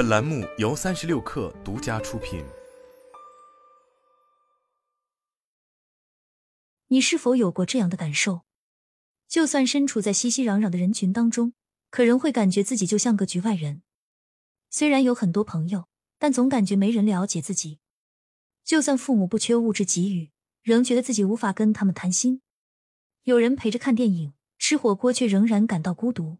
本栏目由三十六氪独家出品。你是否有过这样的感受？就算身处在熙熙攘攘的人群当中，可仍会感觉自己就像个局外人。虽然有很多朋友，但总感觉没人了解自己。就算父母不缺物质给予，仍觉得自己无法跟他们谈心。有人陪着看电影、吃火锅，却仍然感到孤独。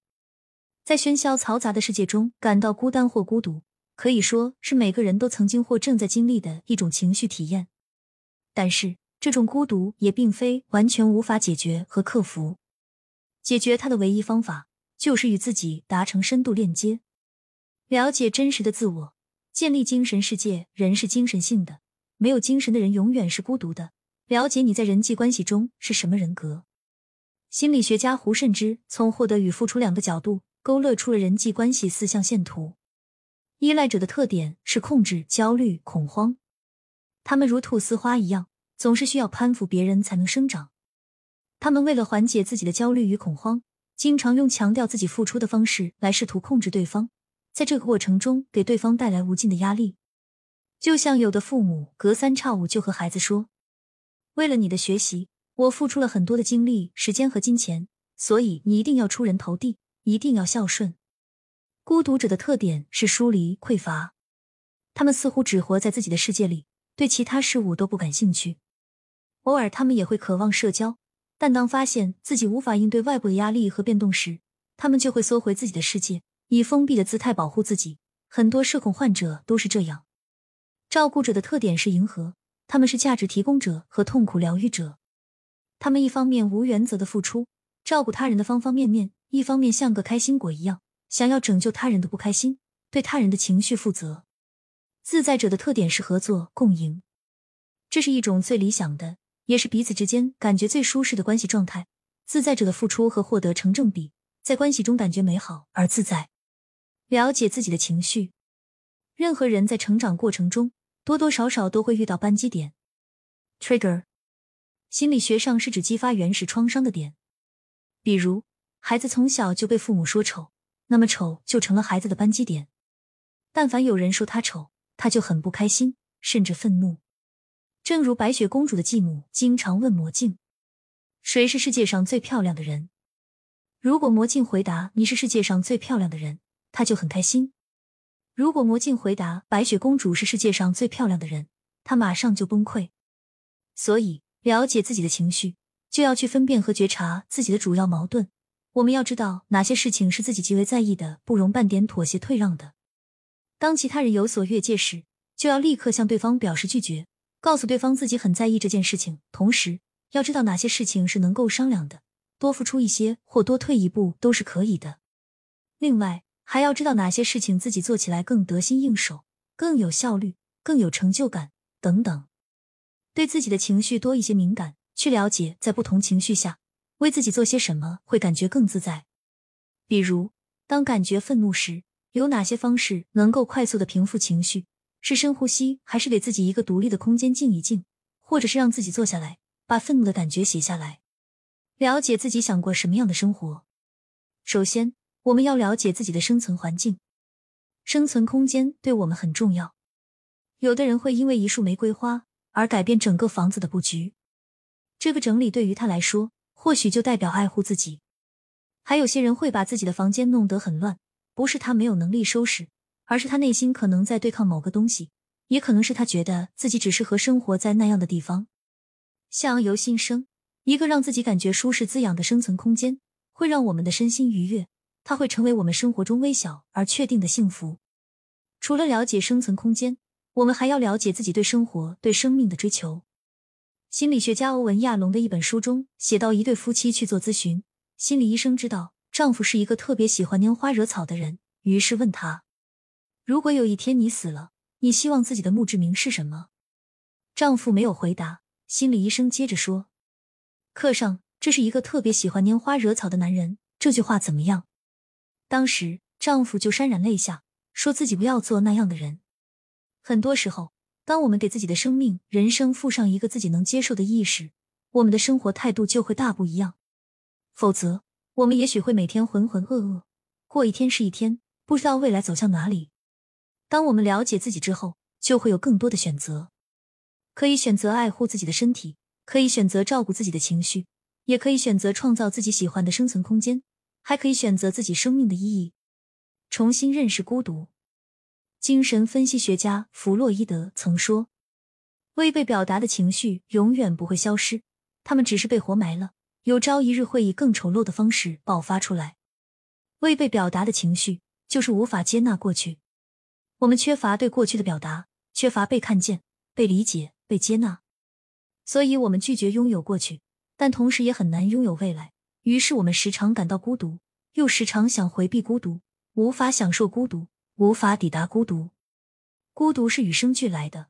在喧嚣嘈杂的世界中，感到孤单或孤独，可以说是每个人都曾经或正在经历的一种情绪体验。但是，这种孤独也并非完全无法解决和克服。解决它的唯一方法，就是与自己达成深度链接，了解真实的自我，建立精神世界。人是精神性的，没有精神的人永远是孤独的。了解你在人际关系中是什么人格。心理学家胡慎之从获得与付出两个角度。勾勒出了人际关系四象限图。依赖者的特点是控制、焦虑、恐慌。他们如菟丝花一样，总是需要攀附别人才能生长。他们为了缓解自己的焦虑与恐慌，经常用强调自己付出的方式来试图控制对方，在这个过程中给对方带来无尽的压力。就像有的父母隔三差五就和孩子说：“为了你的学习，我付出了很多的精力、时间和金钱，所以你一定要出人头地。”一定要孝顺。孤独者的特点是疏离、匮乏，他们似乎只活在自己的世界里，对其他事物都不感兴趣。偶尔，他们也会渴望社交，但当发现自己无法应对外部的压力和变动时，他们就会缩回自己的世界，以封闭的姿态保护自己。很多社恐患者都是这样。照顾者的特点是迎合，他们是价值提供者和痛苦疗愈者。他们一方面无原则的付出，照顾他人的方方面面。一方面像个开心果一样，想要拯救他人的不开心，对他人的情绪负责。自在者的特点是合作共赢，这是一种最理想的，也是彼此之间感觉最舒适的关系状态。自在者的付出和获得成正比，在关系中感觉美好而自在。了解自己的情绪，任何人在成长过程中多多少少都会遇到扳机点 （trigger）。心理学上是指激发原始创伤的点，比如。孩子从小就被父母说丑，那么丑就成了孩子的扳机点。但凡有人说他丑，他就很不开心，甚至愤怒。正如白雪公主的继母经常问魔镜：“谁是世界上最漂亮的人？”如果魔镜回答“你是世界上最漂亮的人”，他就很开心；如果魔镜回答“白雪公主是世界上最漂亮的人”，他马上就崩溃。所以，了解自己的情绪，就要去分辨和觉察自己的主要矛盾。我们要知道哪些事情是自己极为在意的，不容半点妥协退让的。当其他人有所越界时，就要立刻向对方表示拒绝，告诉对方自己很在意这件事情。同时，要知道哪些事情是能够商量的，多付出一些或多退一步都是可以的。另外，还要知道哪些事情自己做起来更得心应手、更有效率、更有成就感等等。对自己的情绪多一些敏感，去了解在不同情绪下。为自己做些什么会感觉更自在？比如，当感觉愤怒时，有哪些方式能够快速的平复情绪？是深呼吸，还是给自己一个独立的空间静一静？或者是让自己坐下来，把愤怒的感觉写下来？了解自己想过什么样的生活？首先，我们要了解自己的生存环境，生存空间对我们很重要。有的人会因为一束玫瑰花而改变整个房子的布局，这个整理对于他来说。或许就代表爱护自己，还有些人会把自己的房间弄得很乱，不是他没有能力收拾，而是他内心可能在对抗某个东西，也可能是他觉得自己只适合生活在那样的地方。相由心生，一个让自己感觉舒适滋养的生存空间，会让我们的身心愉悦，它会成为我们生活中微小而确定的幸福。除了了解生存空间，我们还要了解自己对生活、对生命的追求。心理学家欧文·亚龙的一本书中写到，一对夫妻去做咨询，心理医生知道丈夫是一个特别喜欢拈花惹草的人，于是问他：“如果有一天你死了，你希望自己的墓志铭是什么？”丈夫没有回答。心理医生接着说：“课上这是一个特别喜欢拈花惹草的男人。”这句话怎么样？当时丈夫就潸然泪下，说自己不要做那样的人。很多时候。当我们给自己的生命、人生附上一个自己能接受的意识，我们的生活态度就会大不一样。否则，我们也许会每天浑浑噩噩，过一天是一天，不知道未来走向哪里。当我们了解自己之后，就会有更多的选择，可以选择爱护自己的身体，可以选择照顾自己的情绪，也可以选择创造自己喜欢的生存空间，还可以选择自己生命的意义，重新认识孤独。精神分析学家弗洛伊德曾说：“未被表达的情绪永远不会消失，他们只是被活埋了，有朝一日会以更丑陋的方式爆发出来。未被表达的情绪就是无法接纳过去，我们缺乏对过去的表达，缺乏被看见、被理解、被接纳，所以我们拒绝拥有过去，但同时也很难拥有未来。于是我们时常感到孤独，又时常想回避孤独，无法享受孤独。”无法抵达孤独，孤独是与生俱来的。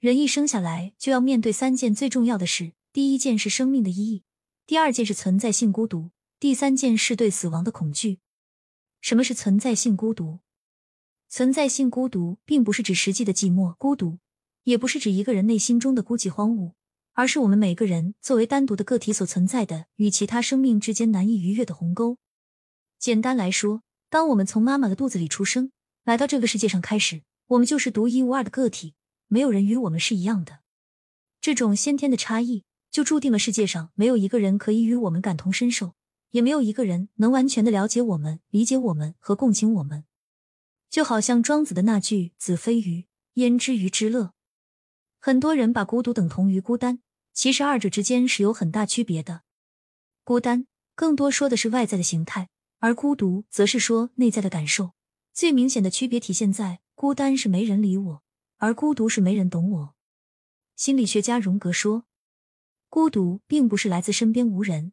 人一生下来就要面对三件最重要的事：第一件是生命的意义，第二件是存在性孤独，第三件是对死亡的恐惧。什么是存在性孤独？存在性孤独并不是指实际的寂寞孤独，也不是指一个人内心中的孤寂荒芜，而是我们每个人作为单独的个体所存在的与其他生命之间难以逾越的鸿沟。简单来说，当我们从妈妈的肚子里出生。来到这个世界上开始，我们就是独一无二的个体，没有人与我们是一样的。这种先天的差异，就注定了世界上没有一个人可以与我们感同身受，也没有一个人能完全的了解我们、理解我们和共情我们。就好像庄子的那句“子非鱼，焉知鱼之乐”。很多人把孤独等同于孤单，其实二者之间是有很大区别的。孤单更多说的是外在的形态，而孤独则是说内在的感受。最明显的区别体现在孤单是没人理我，而孤独是没人懂我。心理学家荣格说，孤独并不是来自身边无人，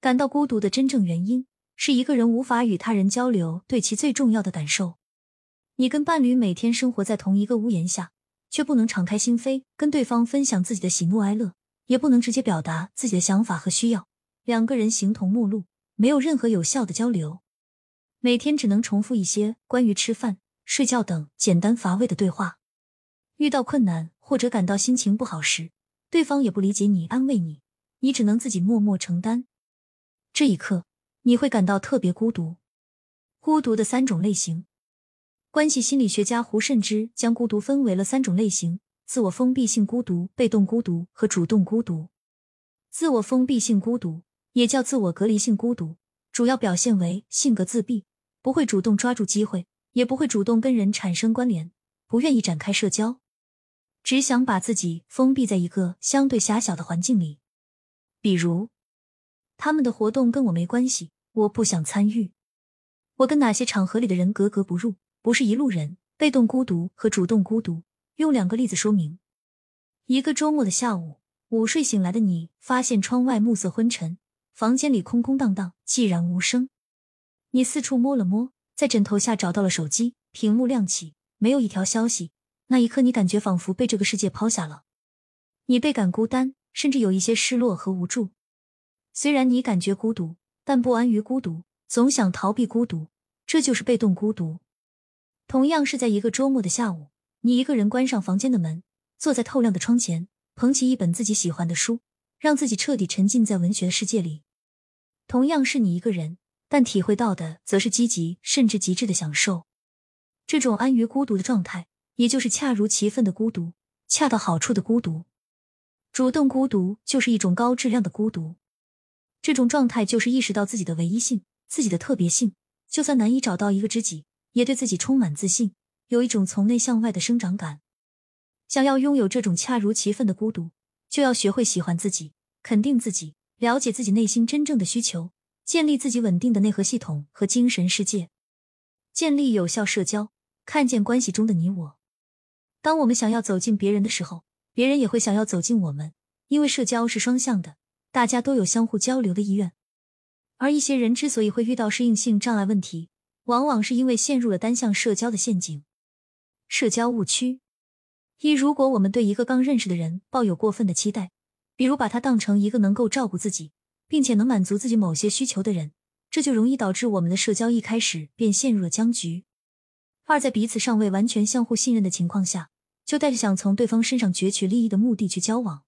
感到孤独的真正原因是一个人无法与他人交流对其最重要的感受。你跟伴侣每天生活在同一个屋檐下，却不能敞开心扉跟对方分享自己的喜怒哀乐，也不能直接表达自己的想法和需要，两个人形同陌路，没有任何有效的交流。每天只能重复一些关于吃饭、睡觉等简单乏味的对话。遇到困难或者感到心情不好时，对方也不理解你、安慰你，你只能自己默默承担。这一刻，你会感到特别孤独。孤独的三种类型，关系心理学家胡慎之将孤独分为了三种类型：自我封闭性孤独、被动孤独和主动孤独。自我封闭性孤独也叫自我隔离性孤独，主要表现为性格自闭。不会主动抓住机会，也不会主动跟人产生关联，不愿意展开社交，只想把自己封闭在一个相对狭小的环境里。比如，他们的活动跟我没关系，我不想参与。我跟哪些场合里的人格格不入，不是一路人。被动孤独和主动孤独，用两个例子说明。一个周末的下午，午睡醒来的你，发现窗外暮色昏沉，房间里空空荡荡，寂然无声。你四处摸了摸，在枕头下找到了手机，屏幕亮起，没有一条消息。那一刻，你感觉仿佛被这个世界抛下了，你倍感孤单，甚至有一些失落和无助。虽然你感觉孤独，但不安于孤独，总想逃避孤独，这就是被动孤独。同样是在一个周末的下午，你一个人关上房间的门，坐在透亮的窗前，捧起一本自己喜欢的书，让自己彻底沉浸在文学世界里。同样是你一个人。但体会到的则是积极甚至极致的享受，这种安于孤独的状态，也就是恰如其分的孤独，恰到好处的孤独。主动孤独就是一种高质量的孤独，这种状态就是意识到自己的唯一性、自己的特别性，就算难以找到一个知己，也对自己充满自信，有一种从内向外的生长感。想要拥有这种恰如其分的孤独，就要学会喜欢自己，肯定自己，了解自己内心真正的需求。建立自己稳定的内核系统和精神世界，建立有效社交，看见关系中的你我。当我们想要走进别人的时候，别人也会想要走进我们，因为社交是双向的，大家都有相互交流的意愿。而一些人之所以会遇到适应性障碍问题，往往是因为陷入了单向社交的陷阱。社交误区一：如果我们对一个刚认识的人抱有过分的期待，比如把他当成一个能够照顾自己。并且能满足自己某些需求的人，这就容易导致我们的社交一开始便陷入了僵局。二，在彼此尚未完全相互信任的情况下，就带着想从对方身上攫取利益的目的去交往。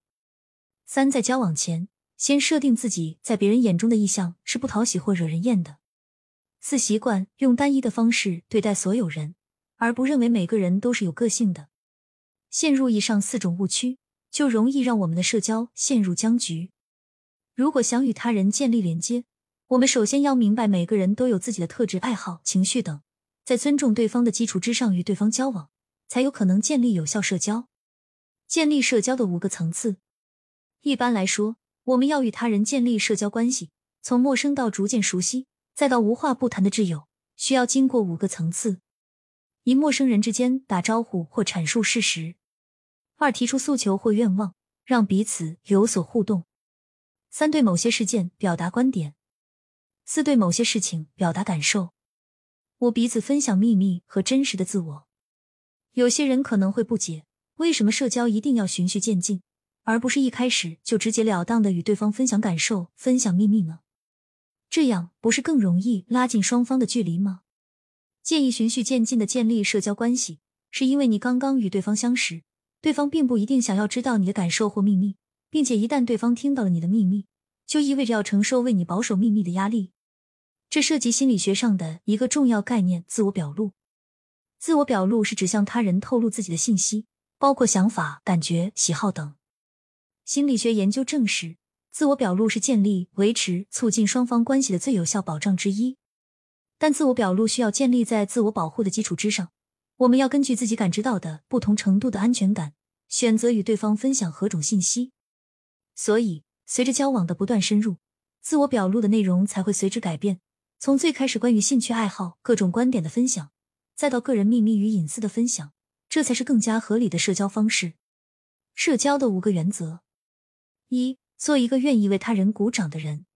三，在交往前，先设定自己在别人眼中的意向是不讨喜或惹人厌的。四，习惯用单一的方式对待所有人，而不认为每个人都是有个性的。陷入以上四种误区，就容易让我们的社交陷入僵局。如果想与他人建立连接，我们首先要明白每个人都有自己的特质、爱好、情绪等，在尊重对方的基础之上与对方交往，才有可能建立有效社交。建立社交的五个层次，一般来说，我们要与他人建立社交关系，从陌生到逐渐熟悉，再到无话不谈的挚友，需要经过五个层次：一、陌生人之间打招呼或阐述事实；二、提出诉求或愿望，让彼此有所互动；三、对某些事件表达观点；四、对某些事情表达感受；五、彼此分享秘密和真实的自我。有些人可能会不解。为什么社交一定要循序渐进，而不是一开始就直截了当的与对方分享感受、分享秘密呢？这样不是更容易拉近双方的距离吗？建议循序渐进的建立社交关系，是因为你刚刚与对方相识，对方并不一定想要知道你的感受或秘密，并且一旦对方听到了你的秘密，就意味着要承受为你保守秘密的压力。这涉及心理学上的一个重要概念——自我表露。自我表露是指向他人透露自己的信息。包括想法、感觉、喜好等。心理学研究证实，自我表露是建立、维持、促进双方关系的最有效保障之一。但自我表露需要建立在自我保护的基础之上。我们要根据自己感知到的不同程度的安全感，选择与对方分享何种信息。所以，随着交往的不断深入，自我表露的内容才会随之改变。从最开始关于兴趣爱好、各种观点的分享，再到个人秘密与隐私的分享。这才是更加合理的社交方式。社交的五个原则：一、做一个愿意为他人鼓掌的人。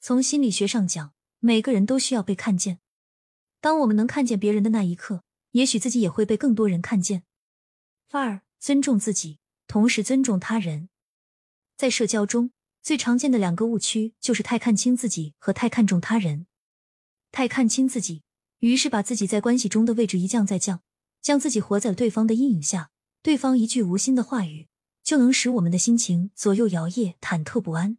从心理学上讲，每个人都需要被看见。当我们能看见别人的那一刻，也许自己也会被更多人看见。二、尊重自己，同时尊重他人。在社交中最常见的两个误区就是太看清自己和太看重他人。太看清自己，于是把自己在关系中的位置一降再降。将自己活在了对方的阴影下，对方一句无心的话语就能使我们的心情左右摇曳、忐忑不安。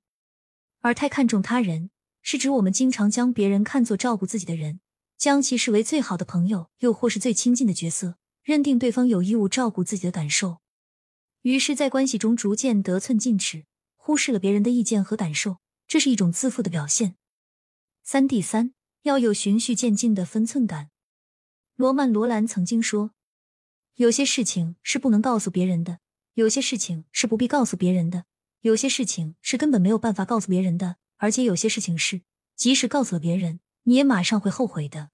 而太看重他人，是指我们经常将别人看作照顾自己的人，将其视为最好的朋友，又或是最亲近的角色，认定对方有义务照顾自己的感受，于是，在关系中逐渐得寸进尺，忽视了别人的意见和感受，这是一种自负的表现。三第三，要有循序渐进的分寸感。罗曼·罗兰曾经说：“有些事情是不能告诉别人的，有些事情是不必告诉别人的，有些事情是根本没有办法告诉别人的，而且有些事情是即使告诉了别人，你也马上会后悔的。”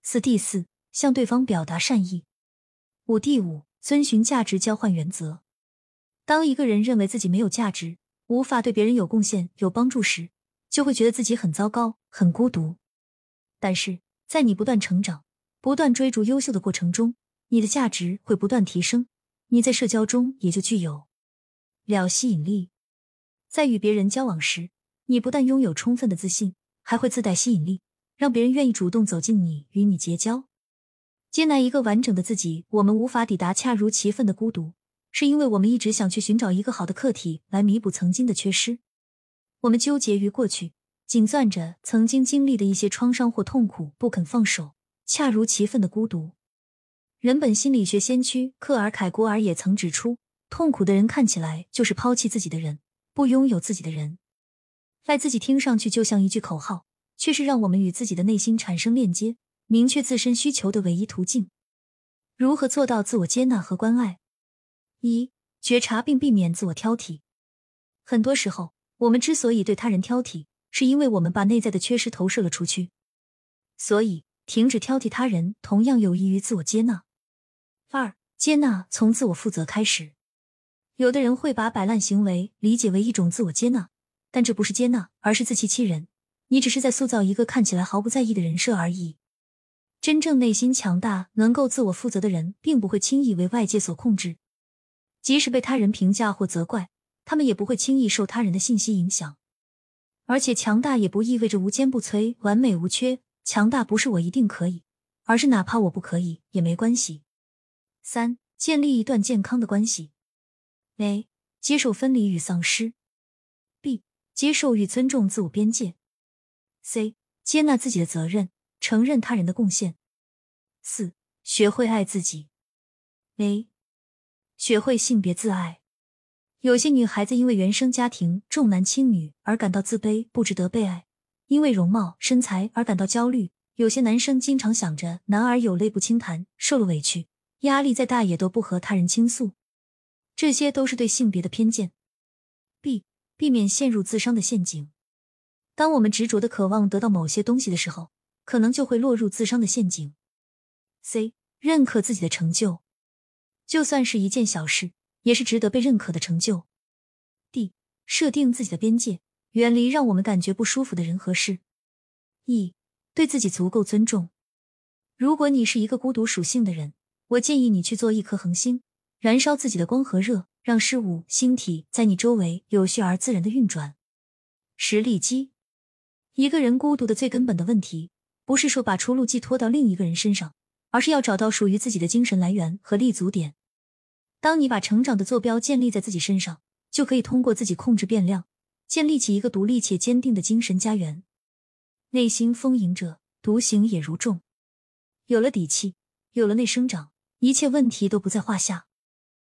四第四，向对方表达善意。五第五，遵循价值交换原则。当一个人认为自己没有价值，无法对别人有贡献、有帮助时，就会觉得自己很糟糕、很孤独。但是在你不断成长。不断追逐优秀的过程中，你的价值会不断提升，你在社交中也就具有了吸引力。在与别人交往时，你不但拥有充分的自信，还会自带吸引力，让别人愿意主动走进你，与你结交。接纳一个完整的自己，我们无法抵达恰如其分的孤独，是因为我们一直想去寻找一个好的客体来弥补曾经的缺失。我们纠结于过去，紧攥着曾经经历的一些创伤或痛苦，不肯放手。恰如其分的孤独。人本心理学先驱克尔凯郭尔也曾指出，痛苦的人看起来就是抛弃自己的人，不拥有自己的人。爱自己听上去就像一句口号，却是让我们与自己的内心产生链接、明确自身需求的唯一途径。如何做到自我接纳和关爱？一、觉察并避免自我挑剔。很多时候，我们之所以对他人挑剔，是因为我们把内在的缺失投射了出去。所以。停止挑剔他人，同样有益于自我接纳。二、接纳从自我负责开始。有的人会把摆烂行为理解为一种自我接纳，但这不是接纳，而是自欺欺人。你只是在塑造一个看起来毫不在意的人设而已。真正内心强大、能够自我负责的人，并不会轻易为外界所控制。即使被他人评价或责怪，他们也不会轻易受他人的信息影响。而且，强大也不意味着无坚不摧、完美无缺。强大不是我一定可以，而是哪怕我不可以也没关系。三、建立一段健康的关系。A、接受分离与丧失。B、接受与尊重自我边界。C、接纳自己的责任，承认他人的贡献。四、学会爱自己。A，学会性别自爱。有些女孩子因为原生家庭重男轻女而感到自卑，不值得被爱；因为容貌身材而感到焦虑。有些男生经常想着男儿有泪不轻弹，受了委屈，压力再大也都不和他人倾诉。这些都是对性别的偏见。B，避免陷入自伤的陷阱。当我们执着的渴望得到某些东西的时候，可能就会落入自伤的陷阱。C，认可自己的成就，就算是一件小事。也是值得被认可的成就。D，设定自己的边界，远离让我们感觉不舒服的人和事。E，对自己足够尊重。如果你是一个孤独属性的人，我建议你去做一颗恒星，燃烧自己的光和热，让事物、星体在你周围有序而自然的运转。实力机，一个人孤独的最根本的问题，不是说把出路寄托到另一个人身上，而是要找到属于自己的精神来源和立足点。当你把成长的坐标建立在自己身上，就可以通过自己控制变量，建立起一个独立且坚定的精神家园。内心丰盈者，独行也如众。有了底气，有了内生长，一切问题都不在话下。